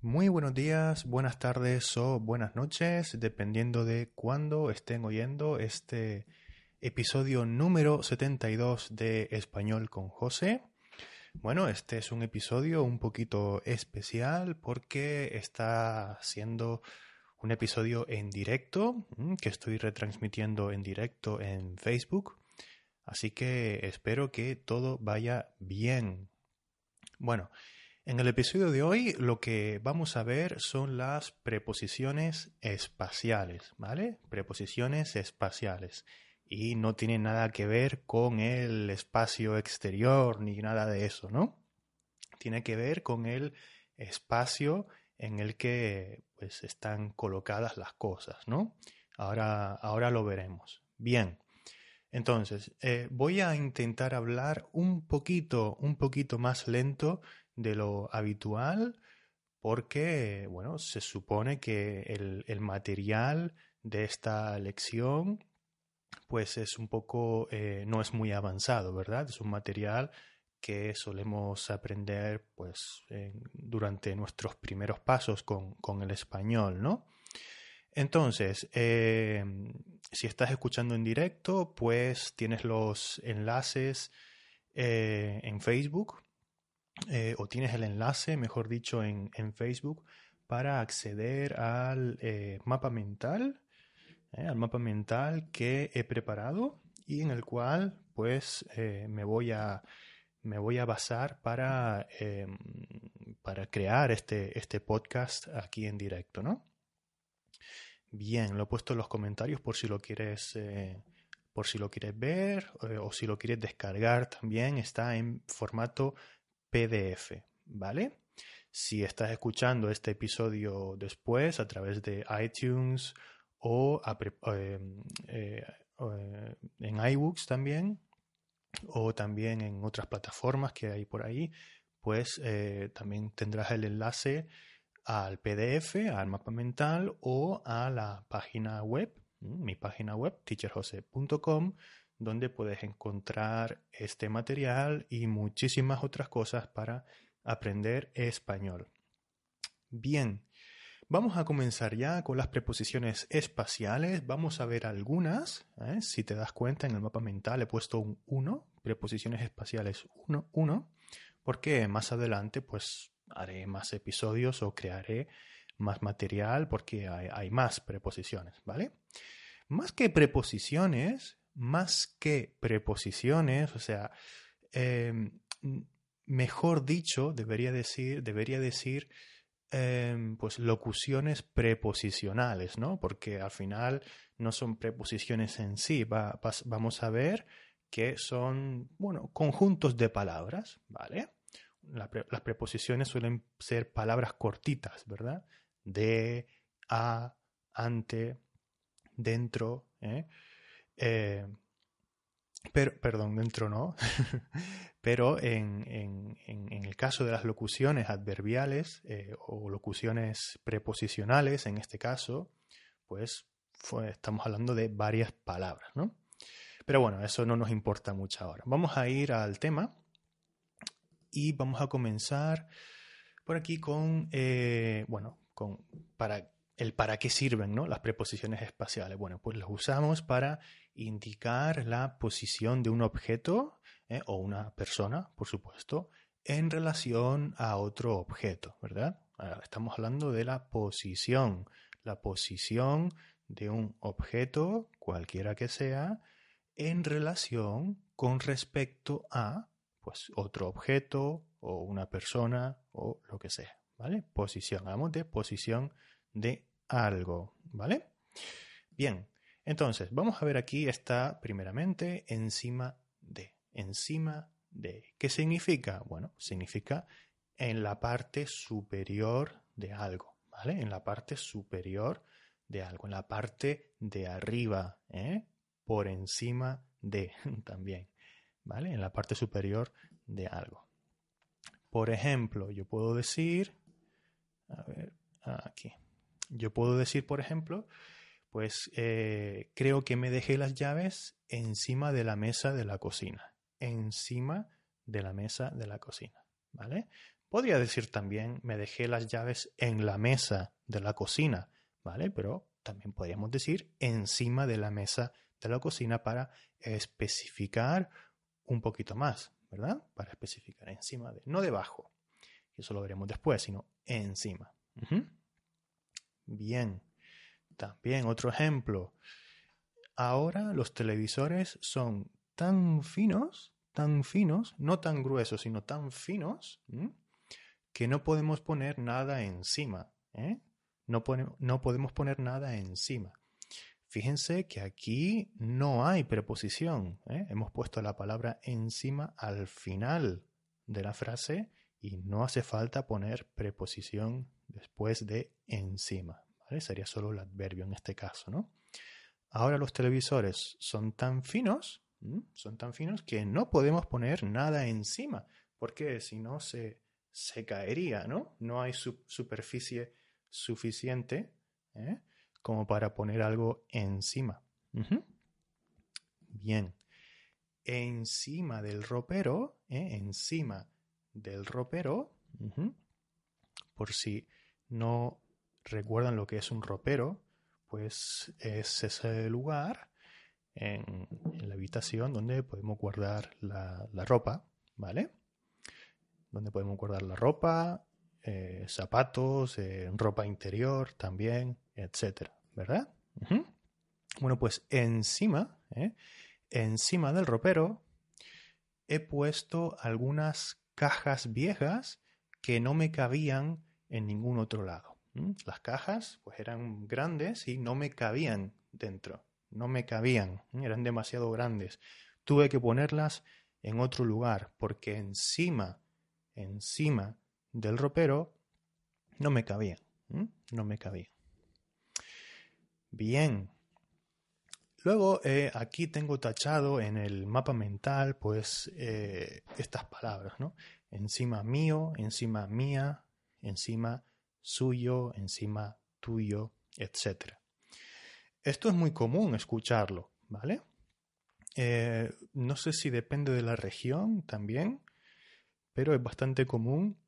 Muy buenos días, buenas tardes o buenas noches, dependiendo de cuándo estén oyendo este episodio número 72 de Español con José. Bueno, este es un episodio un poquito especial porque está siendo un episodio en directo mm, que estoy retransmitiendo en directo en Facebook. Así que espero que todo vaya bien. Bueno, en el episodio de hoy lo que vamos a ver son las preposiciones espaciales, ¿vale? Preposiciones espaciales. Y no tiene nada que ver con el espacio exterior ni nada de eso, ¿no? Tiene que ver con el espacio en el que pues están colocadas las cosas, ¿no? Ahora, ahora lo veremos. Bien. Entonces, eh, voy a intentar hablar un poquito, un poquito más lento de lo habitual porque, bueno, se supone que el, material de esta lección pues es un poco, eh, no es muy avanzado, ¿verdad? Es un material que solemos aprender pues durante nuestros primeros pasos con, con el español, ¿no? Entonces, eh, si estás escuchando en directo, pues tienes los enlaces eh, en Facebook eh, o tienes el enlace, mejor dicho, en, Facebook para acceder al mapa mental, al mapa mental que he preparado y en el cual pues me voy a me voy a basar para, para crear este, este podcast aquí en directo, ¿no? Bien, lo he puesto en los comentarios por si lo quieres, eh, por si lo quieres ver eh, o si lo quieres descargar también. Está en formato PDF, ¿vale? Si estás escuchando este episodio después a través de iTunes o eh, en iBooks también, o también en otras plataformas que hay por ahí, pues también tendrás el enlace al PDF, al mapa mental o a la página web, mi página web, teacherjose.com, donde puedes encontrar este material y muchísimas otras cosas para aprender español. Bien, vamos a comenzar ya con las preposiciones espaciales. Vamos a ver algunas. ¿eh? Si te das cuenta, en el mapa mental he puesto un 1, preposiciones espaciales 1, 1, porque más adelante pues haré más episodios o crearé más material porque hay, más preposiciones, ¿vale? Más que preposiciones, más que preposiciones, o sea, em, mejor dicho, debería decir, debería decir, em, pues locuciones preposicionales, ¿no? Porque al final no son preposiciones en sí, vamos a ver que son, bueno, conjuntos de palabras, ¿vale? las preposiciones suelen ser palabras cortitas, ¿verdad? De, a, ante, dentro. ¿eh? Eh, pero, perdón, dentro no. pero en, el caso de las locuciones adverbiales eh, o locuciones preposicionales, en este caso, pues estamos hablando de varias palabras, ¿no? Pero bueno, eso no nos importa mucho ahora. Vamos a ir al tema y vamos a comenzar por aquí con, eh, bueno, con para el para qué sirven ¿no? las preposiciones espaciales. Bueno, pues las usamos para indicar la posición de un objeto ¿eh? o una persona, por supuesto, en relación a otro objeto, ¿verdad? Estamos hablando de la posición, la posición de un objeto, cualquiera que sea, en relación con respecto a pues otro objeto o una persona o lo que sea, ¿vale? Posición, hablamos de posición de algo, ¿vale? Bien, entonces vamos a ver aquí está primeramente encima de, encima de. ¿Qué significa? Bueno, significa en la parte superior de algo, ¿vale? En la parte superior de algo, en la parte de arriba, ¿eh? por encima de también. ¿vale? En la parte superior de algo. Por ejemplo, yo puedo decir, a ver, aquí. Yo puedo decir, por ejemplo, pues eh, creo que me dejé las llaves encima de la mesa de la cocina. Encima de la mesa de la cocina, ¿vale? Podría decir también, me dejé las llaves en la mesa de la cocina, ¿vale? Pero también podríamos decir encima de la mesa de la cocina para especificar un poquito más, ¿verdad? Para especificar encima de, no debajo. Eso lo veremos después, sino encima. Bien. También otro ejemplo. Ahora los televisores son tan finos, tan finos, no tan gruesos, sino tan finos, que no podemos poner nada encima. ¿eh? No, no podemos poner nada encima. Fíjense que aquí no hay preposición. ¿eh? Hemos puesto la palabra encima al final de la frase y no hace falta poner preposición después de encima. Sería solo el adverbio en este caso, ¿no? Ahora los televisores son tan finos, son tan finos que no podemos poner nada encima, porque si no se, se caería, ¿no? No hay superficie suficiente ¿eh? como para poner algo encima. Bien. Encima del ropero, ¿eh? encima del ropero, por si no recuerdan lo que es un ropero, pues es ese lugar en, la habitación donde podemos guardar la, ropa, ¿vale? Donde podemos guardar la ropa, eh, zapatos, eh, ropa interior también, etcétera, ¿verdad? Bueno, pues encima, ¿eh? encima del ropero, he puesto algunas cajas viejas que no me cabían en ningún otro lado. Las cajas pues eran grandes y no me cabían dentro, no me cabían, eran demasiado grandes. Tuve que ponerlas en otro lugar porque encima, encima del ropero no me cabían, no me cabían. Bien. Luego eh, aquí tengo tachado en el mapa mental pues eh, estas palabras, ¿no? Encima mío, encima mía, encima suyo, encima tuyo, etc. Esto es muy común escucharlo, ¿vale? Eh, no sé si depende de la región también, pero es bastante común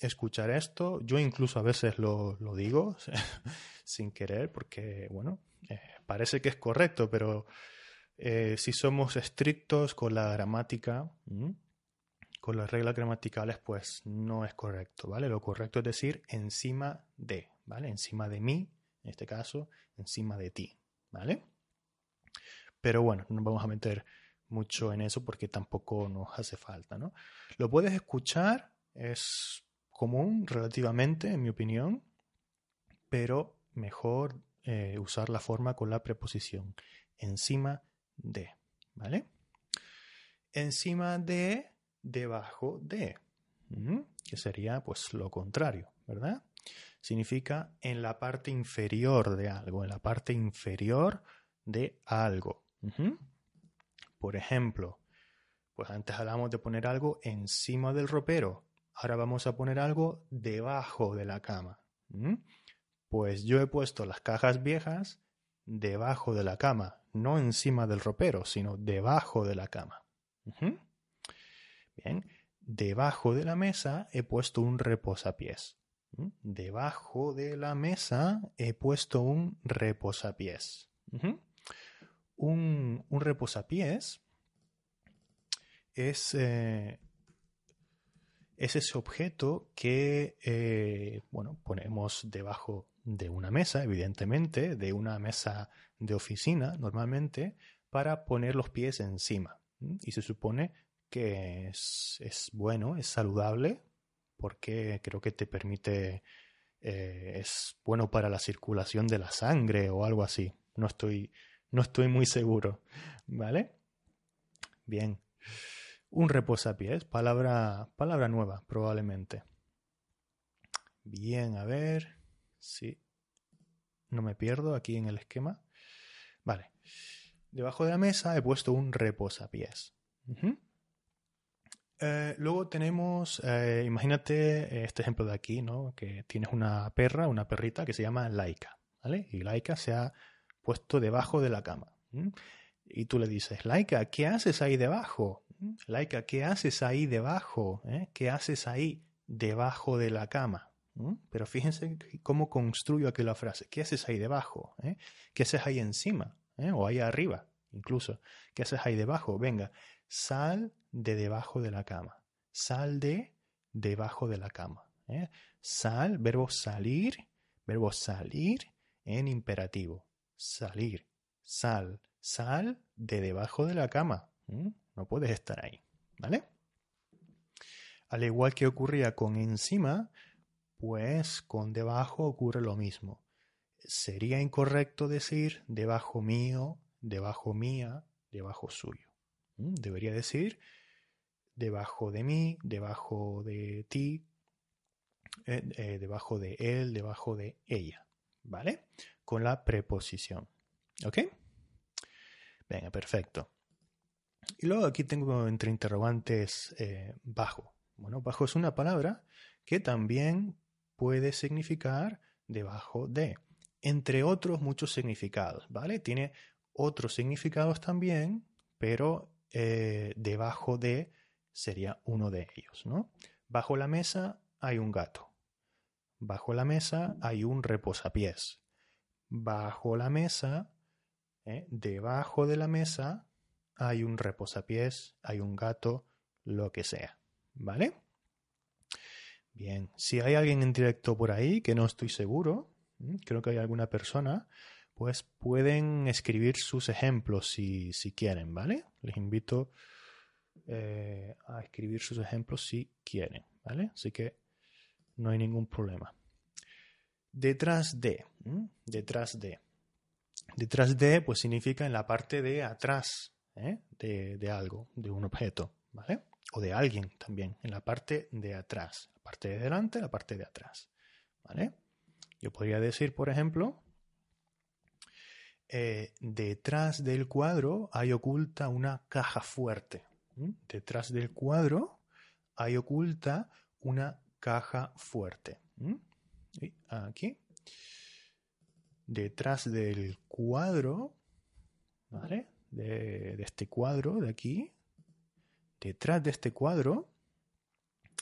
escuchar esto. Yo incluso a veces lo, digo sin querer porque, bueno, eh, parece que es correcto, pero eh, si somos estrictos con la gramática, con las reglas gramaticales, pues no es correcto, ¿vale? Lo correcto es decir encima de, ¿vale? Encima de mí, en este caso, encima de ti, ¿vale? Pero bueno, no vamos a meter mucho en eso porque tampoco nos hace falta, ¿no? Lo puedes escuchar, es común relativamente, en mi opinión, pero mejor eh, usar la forma con la preposición encima de, ¿vale? Encima de debajo de, que sería pues lo contrario, ¿verdad? Significa en la parte inferior de algo, en la parte inferior de algo. Por ejemplo, pues antes hablamos de poner algo encima del ropero, ahora vamos a poner algo debajo de la cama. Pues yo he puesto las cajas viejas debajo de la cama, no encima del ropero, sino debajo de la cama. Bien, debajo de la mesa he puesto un reposapiés. ¿Mm? Debajo de la mesa he puesto un reposapiés. un, reposapiés es, eh, es, ese objeto que eh, bueno, ponemos debajo de una mesa, evidentemente, de una mesa de oficina normalmente, para poner los pies encima. Y se supone que es, bueno, es saludable, porque creo que te permite, eh, es bueno para la circulación de la sangre o algo así. No estoy, no estoy muy seguro, ¿vale? Bien. Un reposapiés, palabra, palabra nueva, probablemente. Bien, a ver si no me pierdo aquí en el esquema. Vale. Debajo de la mesa he puesto un reposapiés. Eh, luego tenemos, eh, imagínate este ejemplo de aquí, ¿no? Que tienes una perra, una perrita que se llama Laika, ¿vale? Y Laika se ha puesto debajo de la cama. Y tú le dices, Laika, ¿qué haces ahí debajo? Laika, ¿qué haces ahí debajo? ¿Eh? ¿Qué haces ahí debajo de la cama. Pero fíjense cómo construyo aquí la frase. ¿Qué haces ahí debajo? ¿Eh? ¿Qué haces ahí encima? ¿Eh? O ahí arriba, incluso. ¿Qué haces ahí debajo? Venga, sal de debajo de la cama. Sal de debajo de la cama. ¿eh? Sal, verbo salir, verbo salir en imperativo. Salir, sal, sal de debajo de la cama. No puedes estar ahí, ¿vale? Al igual que ocurría con encima, pues con debajo ocurre lo mismo. Sería incorrecto decir debajo mío, debajo mía, debajo suyo. Debería decir debajo de mí, debajo de ti, eh, eh, debajo de él, debajo de ella. ¿Vale? Con la preposición. ¿Ok? Venga, perfecto. Y luego aquí tengo entre interrogantes eh, bajo. Bueno, bajo es una palabra que también puede significar debajo de, entre otros muchos significados, ¿vale? Tiene otros significados también, pero eh, debajo de sería uno de ellos, ¿no? Bajo la mesa hay un gato. Bajo la mesa hay un reposapiés. Bajo la mesa, ¿eh? debajo de la mesa, hay un reposapiés, hay un gato, lo que sea. ¿Vale? Bien, si hay alguien en directo por ahí, que no estoy seguro, creo que hay alguna persona, pues pueden escribir sus ejemplos si, si quieren, ¿vale? Les invito eh, a escribir sus ejemplos si quieren, ¿vale? Así que no hay ningún problema. Detrás de, detrás de. Detrás de, pues significa en la parte de atrás ¿eh? de, de algo, de un objeto, ¿vale? o de alguien también, en la parte de atrás, la parte de delante, la parte de atrás. ¿Vale? Yo podría decir, por ejemplo, eh, detrás del cuadro hay oculta una caja fuerte. Detrás del cuadro hay oculta una caja fuerte. Aquí. Detrás del cuadro, ¿vale? de este cuadro de aquí, detrás de este cuadro,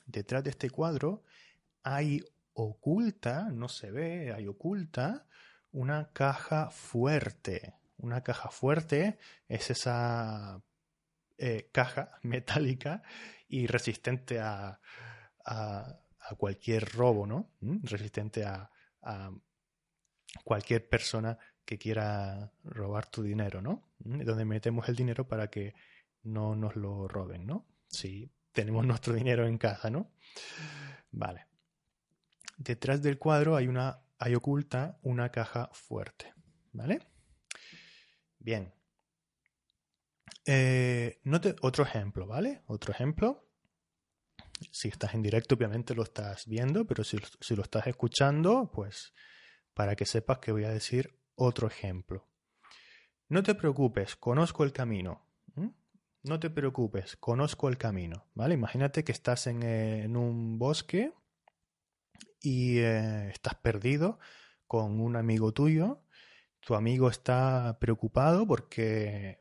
detrás de este cuadro hay oculta, no se ve, hay oculta una caja fuerte. Una caja fuerte es esa eh, caja metálica y resistente a, cualquier robo, ¿no? ¿Mm? Resistente a, a, cualquier persona que quiera robar tu dinero, ¿no? ¿Mm? Donde metemos el dinero para que no nos lo roben, ¿no? Si tenemos nuestro dinero en casa, ¿no? Vale. Detrás del cuadro hay una, hay oculta una caja fuerte, ¿vale? Bien. Eh, otro ejemplo, ¿vale? Otro ejemplo. Si estás en directo, obviamente lo estás viendo, pero si, lo estás escuchando, pues para que sepas que voy a decir otro ejemplo. No te preocupes, conozco el camino. No te preocupes, conozco el camino, ¿vale? Imagínate que estás en, eh, un bosque y eh, estás perdido con un amigo tuyo. Tu amigo está preocupado porque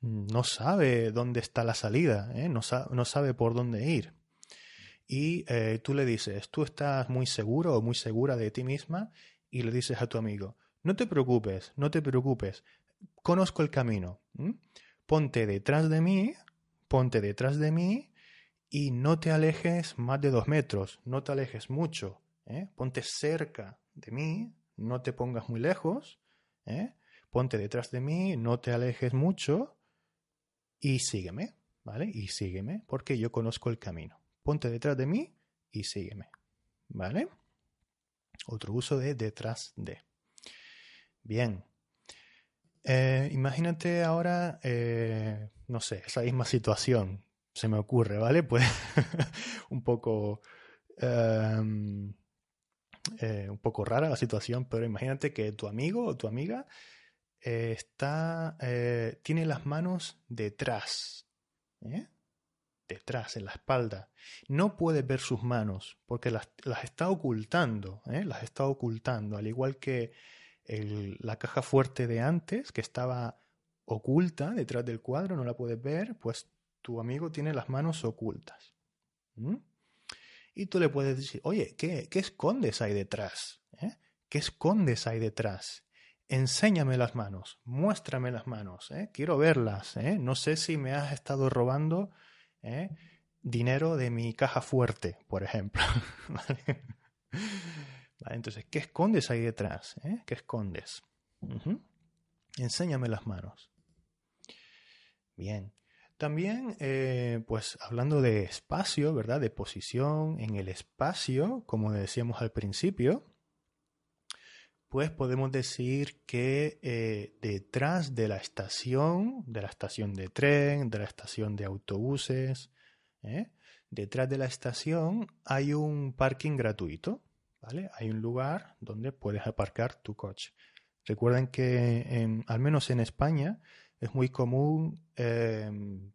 no sabe dónde está la salida, ¿eh? no, sabe por dónde ir. Y tú le dices, tú estás muy seguro o muy segura de ti misma y le dices a tu amigo, no te preocupes, no te preocupes, conozco el camino ponte detrás de mí, ponte detrás de mí y no te alejes más de dos metros, no te alejes mucho, ¿eh? ponte cerca de mí, no te pongas muy lejos, ¿eh? ponte detrás de mí, no te alejes mucho y sígueme, ¿vale? Y sígueme porque yo conozco el camino. Ponte detrás de mí y sígueme, ¿vale? Otro uso de detrás de. Bien, eh, imagínate ahora, eh, no sé, esa misma situación, se me ocurre, ¿vale? Pues un poco... Em, eh, un poco rara la situación, pero imagínate que tu amigo o tu amiga está, tiene las manos detrás, detrás, en la espalda. No puedes ver sus manos porque las, las está ocultando, las está ocultando, al igual que la caja fuerte de antes, que estaba oculta detrás del cuadro, no la puedes ver, pues tu amigo tiene las manos ocultas. Y tú le puedes decir, oye, ¿qué, qué escondes ahí detrás? ¿Eh? ¿Qué escondes ahí detrás? Enséñame las manos, muéstrame las manos, ¿eh? quiero verlas. ¿eh? No sé si me has estado robando ¿eh? dinero de mi caja fuerte, por ejemplo. Entonces, ¿qué escondes ahí detrás? ¿eh? ¿Qué escondes? Enséñame las manos. Bien. También, eh, pues hablando de espacio, ¿verdad? De posición en el espacio, como decíamos al principio, pues podemos decir que eh, detrás de la estación, de la estación de tren, de la estación de autobuses, ¿eh? detrás de la estación hay un parking gratuito, ¿vale? Hay un lugar donde puedes aparcar tu coche. Recuerden que al menos en España es muy común em,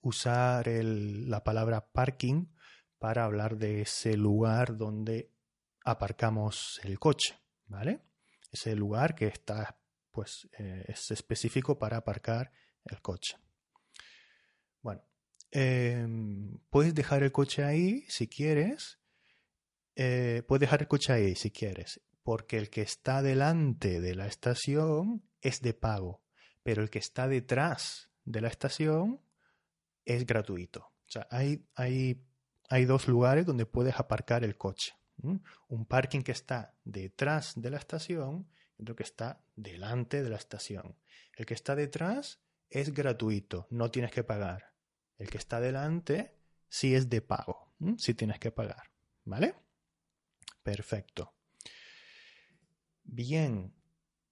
usar la palabra parking para hablar de ese lugar donde aparcamos el coche, ¿vale? Ese lugar que está, pues, eh, es específico para aparcar el coche. Bueno, em, puedes dejar el coche ahí si quieres. Eh, puedes dejar el coche ahí si quieres, porque el que está delante de la estación es de pago pero el que está detrás de la estación es gratuito. O sea, hay, hay, hay dos lugares donde puedes aparcar el coche. Un parking que está detrás de la estación y otro que está delante de la estación. El que está detrás es gratuito, no tienes que pagar. El que está delante sí es de pago, sí tienes que pagar. ¿Vale? Perfecto. Bien.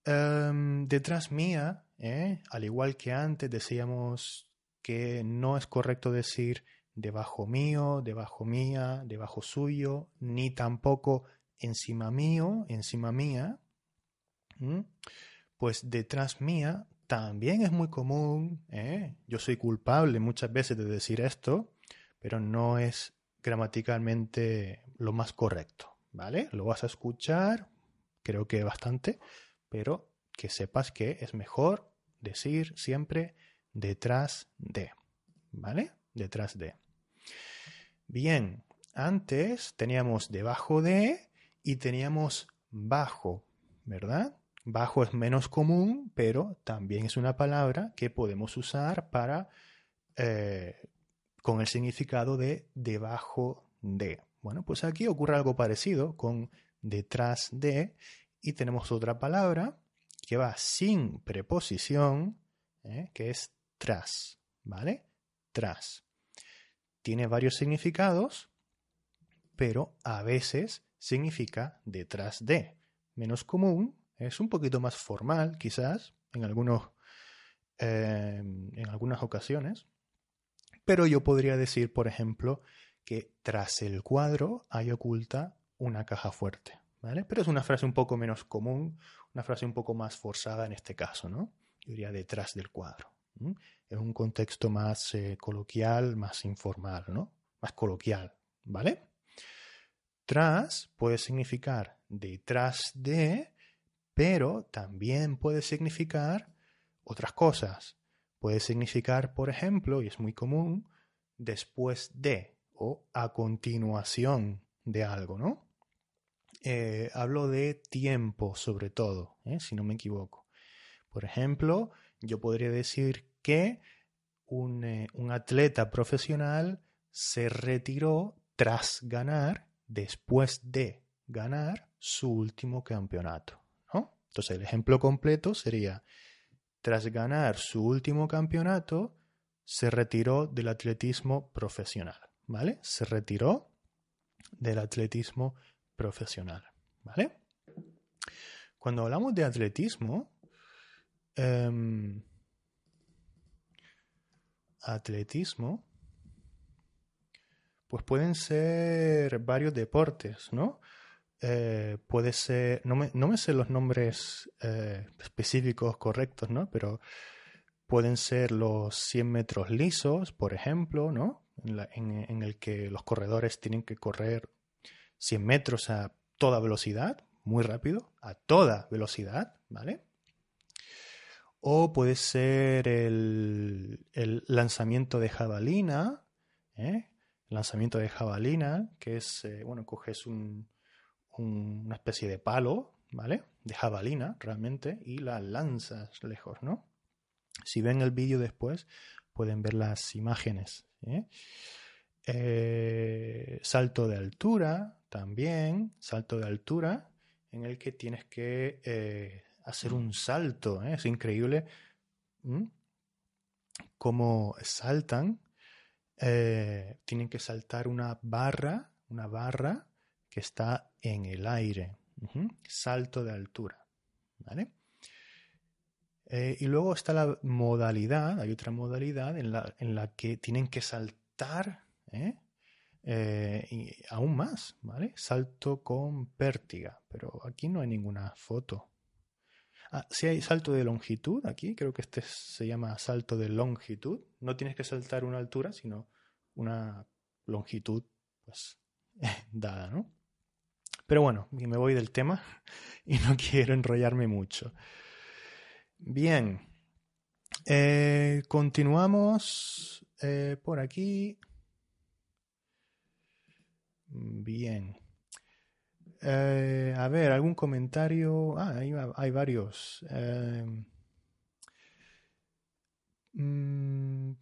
Em, detrás mía ¿eh? Al igual que antes decíamos que no es correcto decir debajo mío, debajo mía, debajo suyo, ni tampoco encima mío, encima mía. Pues detrás mía también es muy común. ¿eh? Yo soy culpable muchas veces de decir esto, pero no es gramaticalmente lo más correcto. ¿Vale? Lo vas a escuchar, creo que bastante, pero que sepas que es mejor decir siempre detrás de. ¿Vale? Detrás de. Bien, antes teníamos debajo de y teníamos bajo, ¿verdad? Bajo es menos común, pero también es una palabra que podemos usar para eh, con el significado de debajo de. Bueno, pues aquí ocurre algo parecido con detrás de y tenemos otra palabra que va sin preposición, ¿eh? que es tras, ¿vale? Tras. Tiene varios significados, pero a veces significa detrás de. Menos común, es un poquito más formal, quizás, en, algunos, em, en algunas ocasiones. Pero yo podría decir, por ejemplo, que tras el cuadro hay oculta una caja fuerte. Pero es una frase un poco menos común, una frase un poco más forzada en este caso, ¿no? Yo diría detrás del cuadro. Es un contexto más eh, coloquial, más informal, ¿no? Más coloquial, ¿vale? Tras puede significar detrás de, pero también puede significar otras cosas. Puede significar, por ejemplo, y es muy común, después de o a continuación de algo, ¿no? Eh, hablo de tiempo sobre todo, ¿eh? si no me equivoco. Por ejemplo, yo podría decir que un, eh, un, atleta profesional se retiró tras ganar, después de ganar su último campeonato. Entonces el ejemplo completo sería, tras ganar su último campeonato, se retiró del atletismo profesional. ¿Vale? Se retiró del atletismo profesional. ¿Vale? Cuando hablamos de atletismo, em, atletismo, pues pueden ser varios deportes, ¿no? Eh, puede ser, no me, no me, sé los nombres eh, específicos correctos, ¿no? Pero pueden ser los 100 metros lisos, por ejemplo, ¿no? en el que los corredores tienen que correr 100 metros a toda velocidad, muy rápido, a toda velocidad, ¿vale? O puede ser el, lanzamiento de jabalina, ¿eh? lanzamiento de jabalina, que es, eh, bueno, coges un, una especie de palo, ¿vale? De jabalina, realmente, y la lanzas lejos, ¿no? Si ven el vídeo después, pueden ver las imágenes. ¿eh? Eh, salto de altura, también, salto de altura, en el que tienes que hacer un salto. Es increíble cómo saltan eh, tienen que saltar una barra, una barra que está en el aire. Salto de altura. ¿Vale? Eh, y luego está la modalidad, hay otra modalidad en la, en la que tienen que saltar ¿eh? aún más, ¿vale? Salto con pértiga, pero aquí no hay ninguna foto. Ah, si hay salto de longitud aquí, creo que este se llama salto de longitud. No tienes que saltar una altura, sino una longitud pues, dada, ¿no? Pero bueno, me voy del tema y no quiero enrollarme mucho. Bien, eh, continuamos eh, por aquí. Bien. Eh, a ver, algún comentario. Ah, hay, varios. Eh, mm,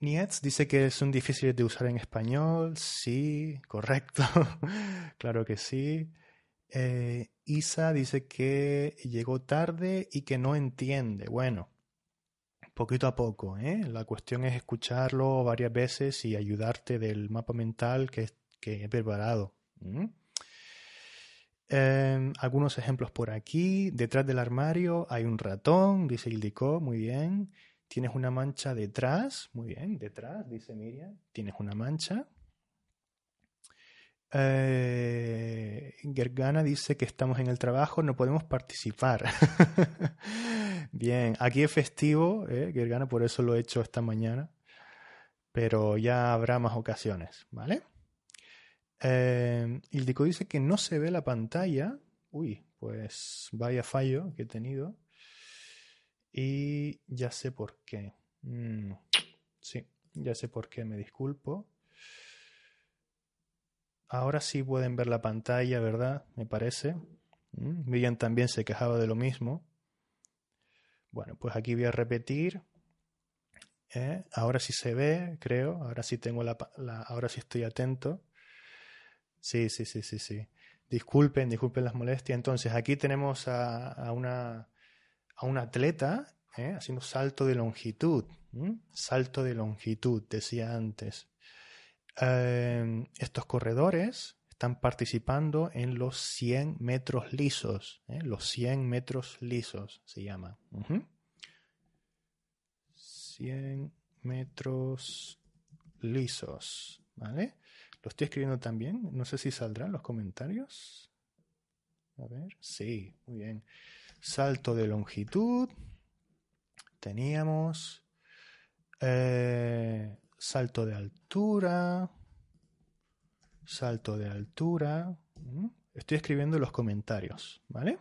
Nietz dice que son difíciles de usar en español. Sí, correcto. claro que sí. Eh, Isa dice que llegó tarde y que no entiende. Bueno, poquito a poco. ¿eh? La cuestión es escucharlo varias veces y ayudarte del mapa mental que, he preparado. Em, algunos ejemplos por aquí. Detrás del armario hay un ratón, dice Ildiko, muy bien. Tienes una mancha detrás, muy bien, detrás, dice Miriam. Tienes una mancha. Eh, Gergana dice que estamos en el trabajo, no podemos participar. bien, aquí es festivo, eh, Gergana, por eso lo he hecho esta mañana. Pero ya habrá más ocasiones, ¿vale? Eh, Ildico dice que no se ve la pantalla. Uy, pues vaya fallo que he tenido. Y ya sé por qué. Mm, sí, ya sé por qué, me disculpo. Ahora sí pueden ver la pantalla, ¿verdad? Me parece. Mm, Miriam también se quejaba de lo mismo. Bueno, pues aquí voy a repetir. ¿eh? Ahora sí se ve, creo. Ahora sí tengo la, ahora sí estoy atento. Sí, sí, sí, sí, sí. Disculpen, disculpen las molestias. Entonces, aquí tenemos a una a un atleta ¿eh? haciendo salto de longitud. Salto de longitud, decía antes. Em, estos corredores están participando en los 100 metros lisos. ¿eh? Los 100 metros lisos se llama. 100 metros lisos. ¿Vale? Lo estoy escribiendo también. No sé si saldrán los comentarios. A ver. Sí, muy bien salto de longitud, teníamos eh, salto de altura, salto de altura. Estoy escribiendo los comentarios, ¿vale?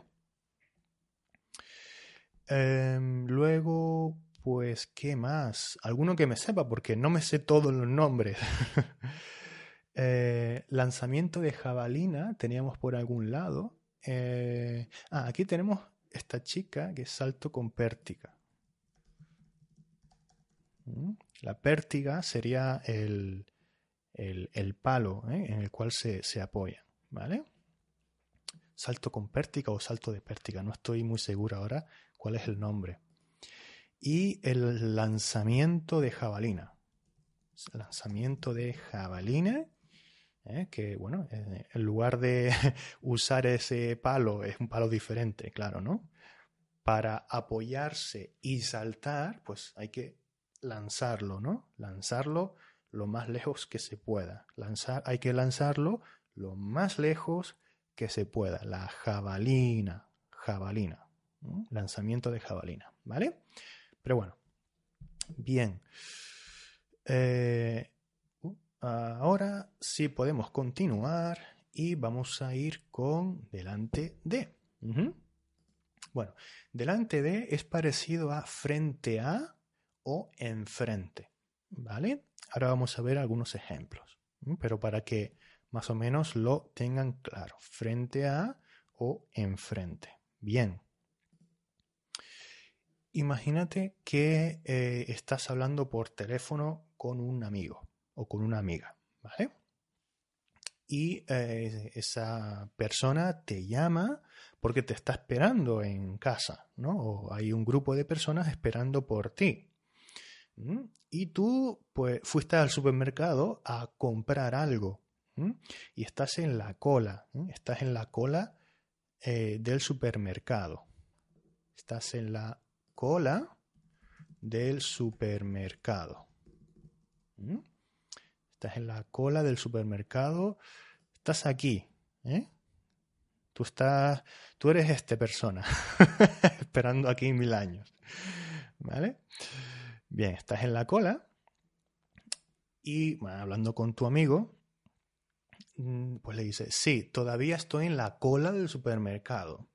Em, luego, pues, ¿qué más? Alguno que me sepa, porque no me sé todos los nombres. Eh, lanzamiento de jabalina teníamos por algún lado. Eh, ah, aquí tenemos esta chica que es salto con pértiga. La pértiga sería el, el, palo ¿eh? en el cual se, se apoya. ¿Vale? Salto con pértiga o salto de pértiga. No estoy muy seguro ahora cuál es el nombre. Y el lanzamiento de jabalina. Lanzamiento de jabalina ¿eh? que bueno, en lugar de usar ese palo, es un palo diferente, claro, ¿no? Para apoyarse y saltar, pues hay que lanzarlo, ¿no? Lanzarlo lo más lejos que se pueda. Lanzar, hay que lanzarlo lo más lejos que se pueda. La jabalina, jabalina, lanzamiento de jabalina, ¿vale? Pero bueno, bien. Eh, Ahora sí podemos continuar y vamos a ir con delante de. Bueno, delante de es parecido a frente a o enfrente. ¿Vale? Ahora vamos a ver algunos ejemplos, pero para que más o menos lo tengan claro. Frente a o enfrente. Bien. Imagínate que eh, estás hablando por teléfono con un amigo o con una amiga, ¿vale? Y eh, esa persona te llama porque te está esperando en casa, ¿no? O hay un grupo de personas esperando por ti. Y tú, pues, fuiste al supermercado a comprar algo. Y estás en la cola. Estás en la cola eh, del supermercado. Estás en la cola del supermercado. Estás en la cola del supermercado. Estás aquí. ¿eh? Tú estás. Tú eres esta persona. esperando aquí mil años. ¿Vale? Bien, estás en la cola. Y hablando con tu amigo, mm, pues le dices, sí, todavía estoy en la cola del supermercado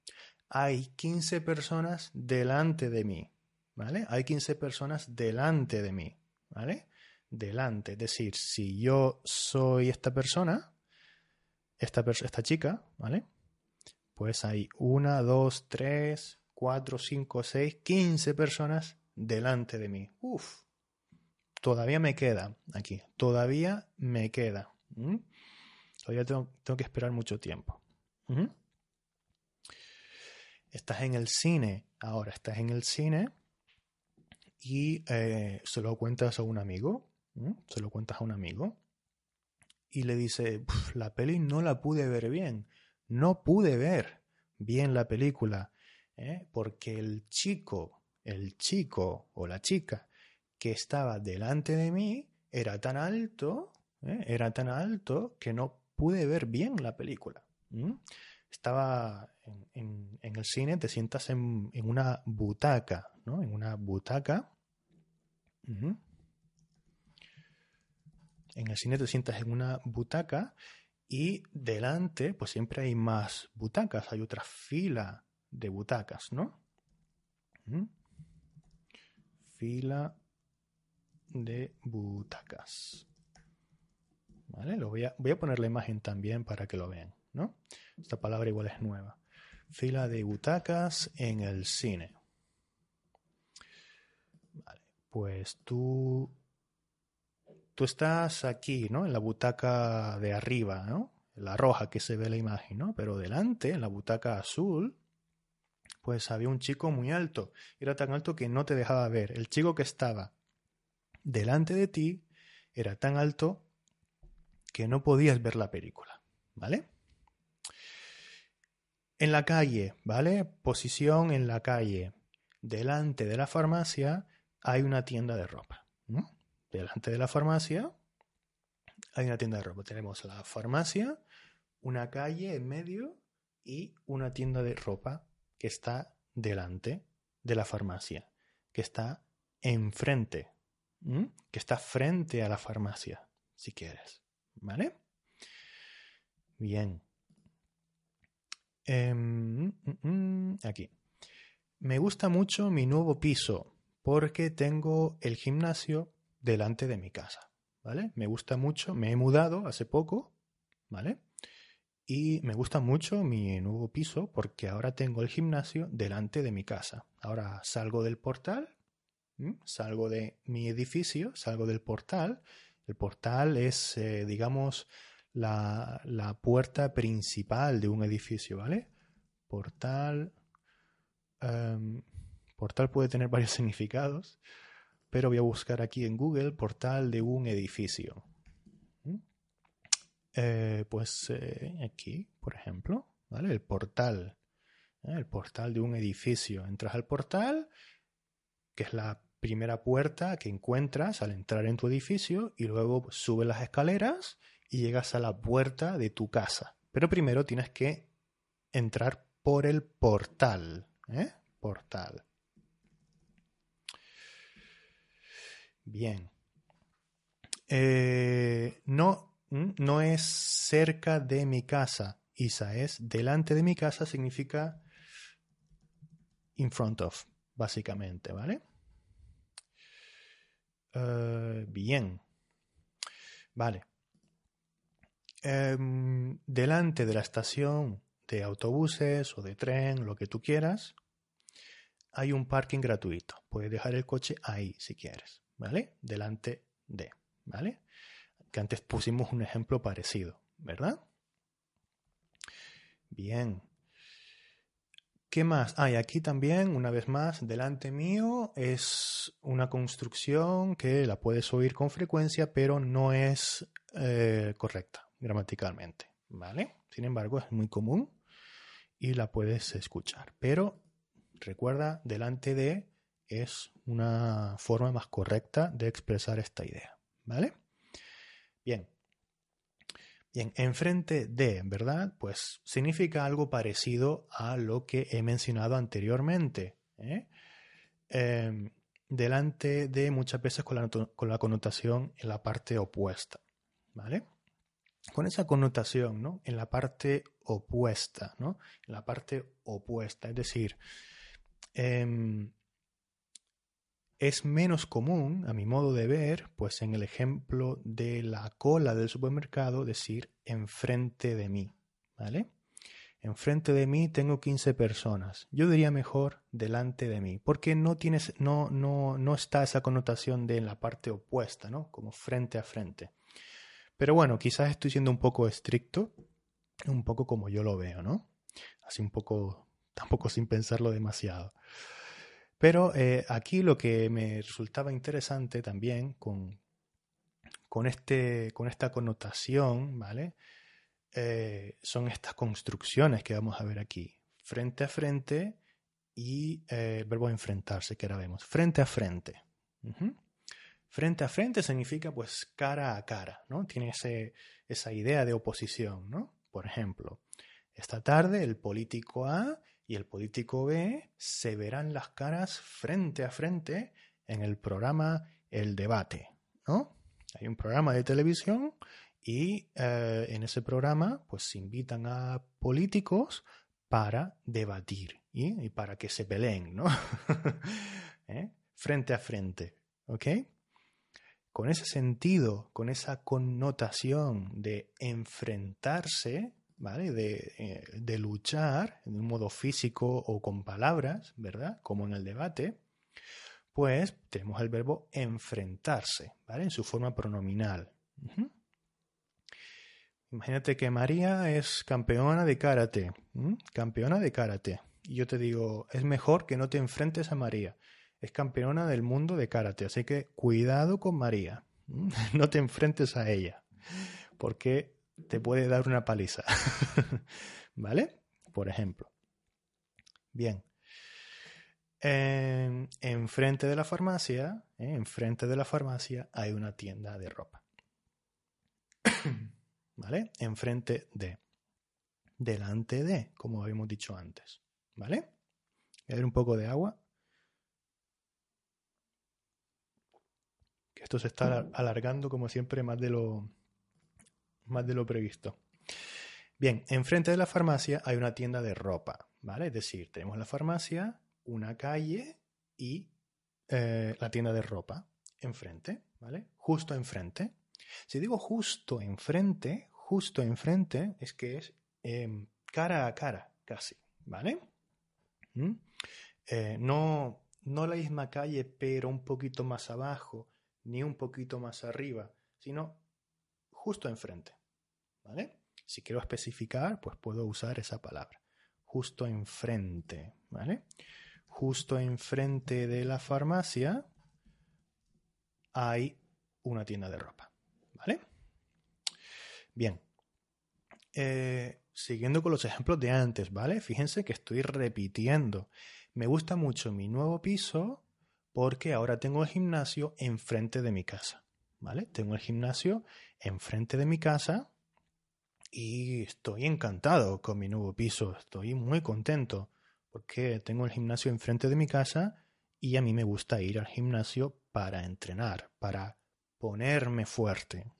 hay 15 personas delante de mí, ¿vale? Hay 15 personas delante de mí, ¿vale? Delante, es decir, si yo soy esta persona, esta, esta chica, ¿vale? Pues hay una, dos, tres, cuatro, cinco, seis, quince personas delante de mí. Uf, todavía me queda aquí, todavía me queda. Todavía tengo, que esperar mucho tiempo. Estás en el cine, ahora estás en el cine y eh, se lo cuentas a un amigo, se lo cuentas a un amigo y le dice, la peli no la pude ver bien, no pude ver bien la película, ¿eh? porque el chico, el chico o la chica que estaba delante de mí era tan alto, ¿eh? era tan alto que no pude ver bien la película estaba en, el cine, te sientas en, una butaca, ¿no? En una butaca. En el cine te sientas en una butaca y delante, pues siempre hay más butacas, hay otra fila de butacas, ¿no? Fila de butacas. ¿Vale? Lo voy a, voy a poner la imagen también para que lo vean. ¿no? Esta palabra igual es nueva. Fila de butacas en el cine. Vale, pues tú, tú estás aquí, ¿no? En la butaca de arriba, ¿no? La roja que se ve la imagen, ¿no? Pero delante, en la butaca azul, pues había un chico muy alto. Era tan alto que no te dejaba ver. El chico que estaba delante de ti era tan alto que no podías ver la película, ¿vale? En la calle, ¿vale? Posición en la calle. Delante de la farmacia hay una tienda de ropa. Delante de la farmacia hay una tienda de ropa. Tenemos la farmacia, una calle en medio y una tienda de ropa que está delante de la farmacia, que está enfrente, que está frente a la farmacia, si quieres. ¿Vale? Bien. Em, mm, mm, aquí. Me gusta mucho mi nuevo piso porque tengo el gimnasio delante de mi casa, ¿vale? Me gusta mucho, me he mudado hace poco, ¿vale? Y me gusta mucho mi nuevo piso porque ahora tengo el gimnasio delante de mi casa. Ahora salgo del portal, salgo de mi edificio, salgo del portal. El portal es, eh, digamos, la, puerta principal de un edificio, ¿vale? Portal. Em, portal puede tener varios significados, pero voy a buscar aquí en Google portal de un edificio. Eh, pues eh, aquí, por ejemplo, ¿vale? El portal. ¿eh? El portal de un edificio. Entras al portal, que es la primera puerta que encuentras al entrar en tu edificio, y luego subes las escaleras y llegas a la puerta de tu casa. Pero primero tienes que entrar por el portal. Portal. Bien. Eh, no, no es cerca de mi casa. Isa es delante de mi casa significa in front of, básicamente, ¿vale? Eh, bien. Vale. Em, delante de la estación de autobuses o de tren, lo que tú quieras, hay un parking gratuito. Puedes dejar el coche ahí si quieres, ¿vale? Delante de, ¿vale? Que antes pusimos un ejemplo parecido, ¿verdad? Bien. ¿Qué más? Hay aquí también, una vez más, delante mío es una construcción que la puedes oír con frecuencia, pero no es eh, correcta gramaticalmente, ¿vale? Sin embargo, es muy común y la puedes escuchar. Pero recuerda, delante de es una forma más correcta de expresar esta idea, ¿vale? Bien. Bien, enfrente de, ¿verdad? Pues significa algo parecido a lo que he mencionado anteriormente. ¿eh? Em, delante de muchas veces con la, con la, connotación en la parte opuesta, ¿vale? Con esa connotación, ¿no? En la parte opuesta, ¿no? En la parte opuesta, es decir, em, es menos común, a mi modo de ver, pues en el ejemplo de la cola del supermercado, decir enfrente de mí, ¿vale? Enfrente de mí tengo 15 personas. Yo diría mejor delante de mí, porque no tienes, no, no, no está esa connotación de en la parte opuesta, ¿no? Como frente a frente. Pero bueno, quizás estoy siendo un poco estricto, un poco como yo lo veo, ¿no? Así un poco, tampoco sin pensarlo demasiado. Pero eh, aquí lo que me resultaba interesante también con, con, este, con esta connotación, ¿vale? Eh, son estas construcciones que vamos a ver aquí. Frente a frente y eh, verbo enfrentarse, que ahora vemos. Frente a frente. Frente a frente significa pues cara a cara, ¿no? Tiene ese, esa idea de oposición, ¿no? Por ejemplo, esta tarde el político A y el político B se verán las caras frente a frente en el programa El Debate, ¿no? Hay un programa de televisión y eh, en ese programa pues se invitan a políticos para debatir y, para que se peleen, ¿no? ¿Eh? Frente a frente, ¿ok? Con ese sentido, con esa connotación de enfrentarse, ¿vale? Eh, de, luchar en un modo físico o con palabras, ¿verdad? Como en el debate, pues tenemos el verbo enfrentarse, ¿vale? En su forma pronominal. Imagínate que María es campeona de karate, campeona de karate. Y yo te digo, es mejor que no te enfrentes a María. Es campeona del mundo de karate, así que cuidado con María. No te enfrentes a ella, porque te puede dar una paliza. ¿Vale? Por ejemplo. Bien. En, enfrente de la farmacia, ¿eh? enfrente de la farmacia hay una tienda de ropa. ¿Vale? Enfrente de. Delante de, como habíamos dicho antes. ¿Vale? Voy a ver un poco de agua. Que esto se está alargando como siempre más de lo, más de lo previsto. Bien, enfrente de la farmacia hay una tienda de ropa, ¿vale? Es decir, tenemos la farmacia, una calle y eh, la tienda de ropa enfrente, ¿vale? Justo enfrente. Si digo justo enfrente, justo enfrente es que es em, cara a cara, casi, ¿vale? ¿Mm? Eh, no, no la misma calle, pero un poquito más abajo, ni un poquito más arriba, sino justo enfrente. ¿Vale? Si quiero especificar, pues puedo usar esa palabra. Justo enfrente. ¿Vale? Justo enfrente de la farmacia hay una tienda de ropa. ¿Vale? Bien. Eh, siguiendo con los ejemplos de antes, ¿vale? Fíjense que estoy repitiendo. Me gusta mucho mi nuevo piso porque ahora tengo el gimnasio enfrente de mi casa. ¿Vale? Tengo el gimnasio enfrente de mi casa y estoy encantado con mi nuevo piso, estoy muy contento porque tengo el gimnasio enfrente de mi casa y a mí me gusta ir al gimnasio para entrenar, para ponerme fuerte,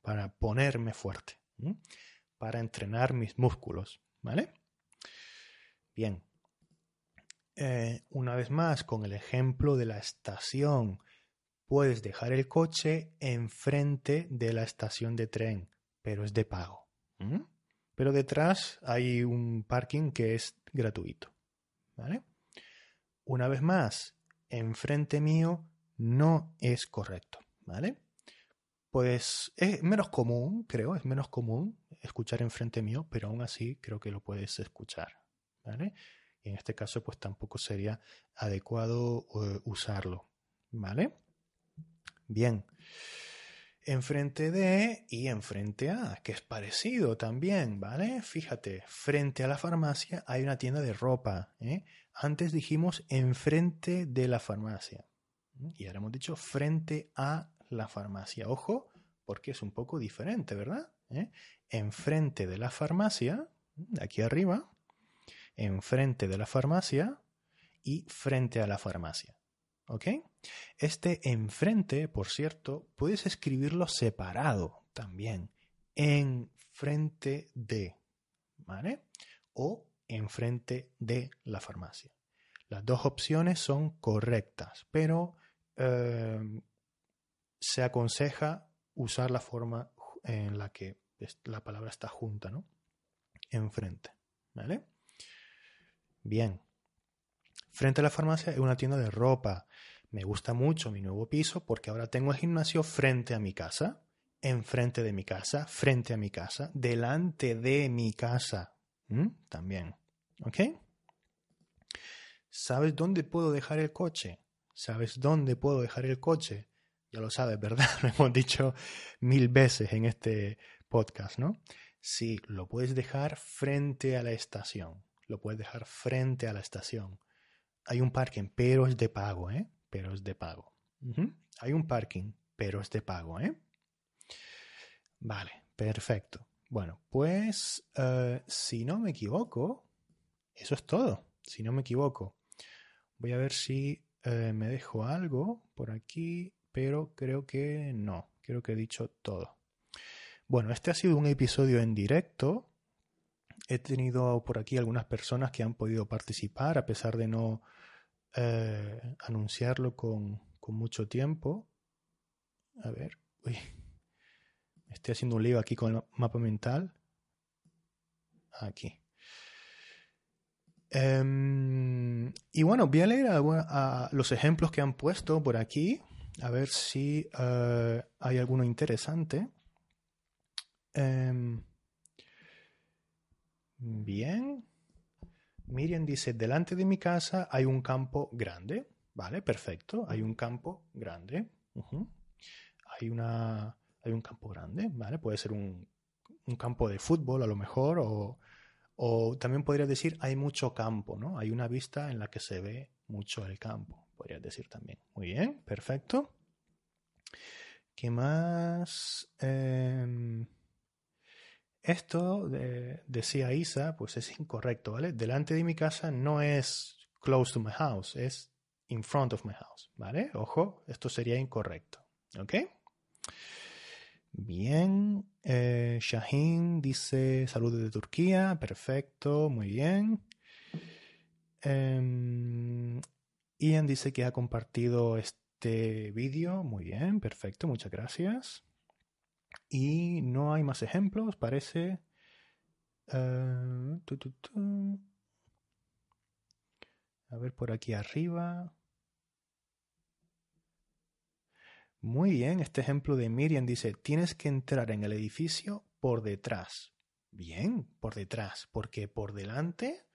para ponerme fuerte, para entrenar mis músculos, ¿vale? Bien. Eh, una vez más, con el ejemplo de la estación puedes dejar el coche enfrente de la estación de tren, pero es de pago. Pero detrás hay un parking que es gratuito. ¿Vale? Una vez más, enfrente mío no es correcto. ¿Vale? Pues es menos común, creo, es menos común escuchar enfrente mío, pero aún así creo que lo puedes escuchar. ¿Vale? Y en este caso, pues tampoco sería adecuado eh, usarlo. ¿Vale? Bien. Enfrente de y enfrente a, que es parecido también, ¿vale? Fíjate, frente a la farmacia hay una tienda de ropa. ¿eh? Antes dijimos enfrente de la farmacia. Y ahora hemos dicho frente a la farmacia. Ojo, porque es un poco diferente, ¿verdad? ¿Eh? Enfrente de la farmacia, aquí arriba, enfrente de la farmacia y frente a la farmacia. ¿Ok? Este enfrente, por cierto, puedes escribirlo separado también. Enfrente de. ¿Vale? O enfrente de la farmacia. Las dos opciones son correctas, pero eh, se aconseja usar la forma en la que la palabra está junta, ¿no? Enfrente. ¿Vale? Bien. Frente a la farmacia hay una tienda de ropa. Me gusta mucho mi nuevo piso porque ahora tengo el gimnasio frente a mi casa, enfrente de mi casa, frente a mi casa, delante de mi casa. También. ¿Ok? ¿Sabes dónde puedo dejar el coche? ¿Sabes dónde puedo dejar el coche? Ya lo sabes, ¿verdad? Lo hemos dicho mil veces en este podcast, ¿no? Sí, lo puedes dejar frente a la estación. Lo puedes dejar frente a la estación hay un parking, pero es de pago, ¿eh? Pero es de pago. Hay un parking, pero es de pago, ¿eh? Vale, perfecto. Bueno, pues eh, si no me equivoco, eso es todo. Si no me equivoco, voy a ver si eh, me dejo algo por aquí, pero creo que no. Creo que he dicho todo. Bueno, este ha sido un episodio en directo. He tenido por aquí algunas personas que han podido participar a pesar de no eh, anunciarlo con, mucho tiempo. A ver, estoy haciendo un lío aquí con el mapa mental. Aquí. Em, y bueno, voy a leer los ejemplos que han puesto por aquí, a ver si eh, hay alguno interesante. Em, bien. Miriam dice, delante de mi casa hay un campo grande. Vale, perfecto. Hay un campo grande. hay, una, hay un campo grande, ¿vale? Puede ser un, campo de fútbol a lo mejor o, o también podrías decir hay mucho campo, ¿no? Hay una vista en la que se ve mucho el campo, podrías decir también. Muy bien, perfecto. ¿Qué más? Em, esto, decía Isa, pues es incorrecto, ¿vale? Delante de mi casa no es close to my house, es in front of my house, ¿vale? Ojo, esto sería incorrecto, ¿ok? Bien, eh, Shahin dice saludos de Turquía, perfecto, muy bien. Em, Ian dice que ha compartido este vídeo, muy bien, perfecto, muchas gracias. Y no hay más ejemplos, parece. Eh, A ver por aquí arriba. Muy bien, este ejemplo de Miriam dice, tienes que entrar en el edificio por detrás. Bien, por detrás, porque por delante,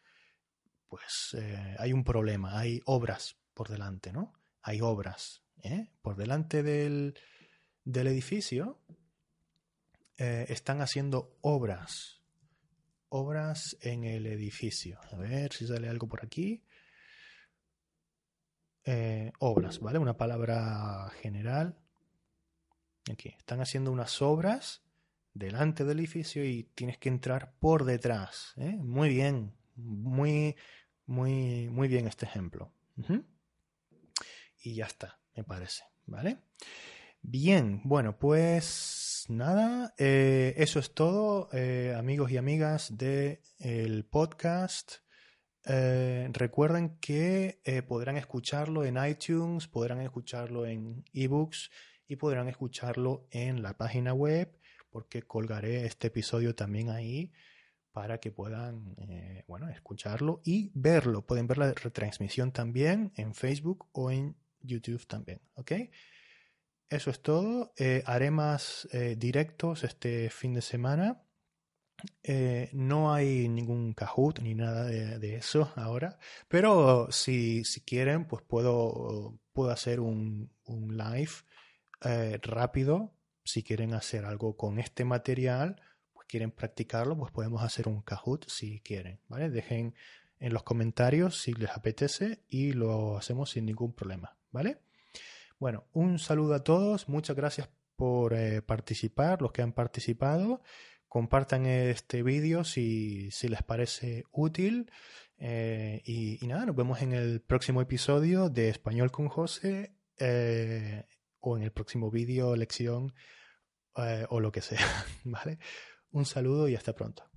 pues eh, hay un problema, hay obras por delante, ¿no? Hay obras. ¿eh? Por delante del, del edificio eh, están haciendo obras. Obras en el edificio. A ver si sale algo por aquí. Eh, obras, ¿vale? Una palabra general. Aquí. Están haciendo unas obras delante del edificio y tienes que entrar por detrás. ¿eh? Muy bien. Muy, muy, muy bien este ejemplo. Y ya está, me parece. ¿Vale? Bien, bueno, pues nada, eh, eso es todo, eh, amigos y amigas del el podcast. eh, recuerden que eh, podrán escucharlo en iTunes, podrán escucharlo en ebooks y podrán escucharlo en la página web porque colgaré este episodio también ahí para que puedan eh, bueno, escucharlo y verlo. Pueden ver la retransmisión también en Facebook o en YouTube también. ¿ok? Eso es todo. haré más directos este fin de semana. Eh, no hay ningún Kahoot ni nada de, eso ahora, pero si, si, quieren, pues puedo, puedo hacer un, un live eh, rápido. Si quieren hacer algo con este material, pues quieren practicarlo, pues podemos hacer un Kahoot si quieren, ¿vale? Dejen en los comentarios si les apetece y lo hacemos sin ningún problema, ¿vale? Bueno, un saludo a todos, muchas gracias por eh, participar, los que han participado compartan este vídeo si, les parece útil. Eh, y, nada, nos vemos en el próximo episodio de Español con José eh, o en el próximo vídeo, lección o lo que sea. ¿Vale? Un saludo y hasta pronto.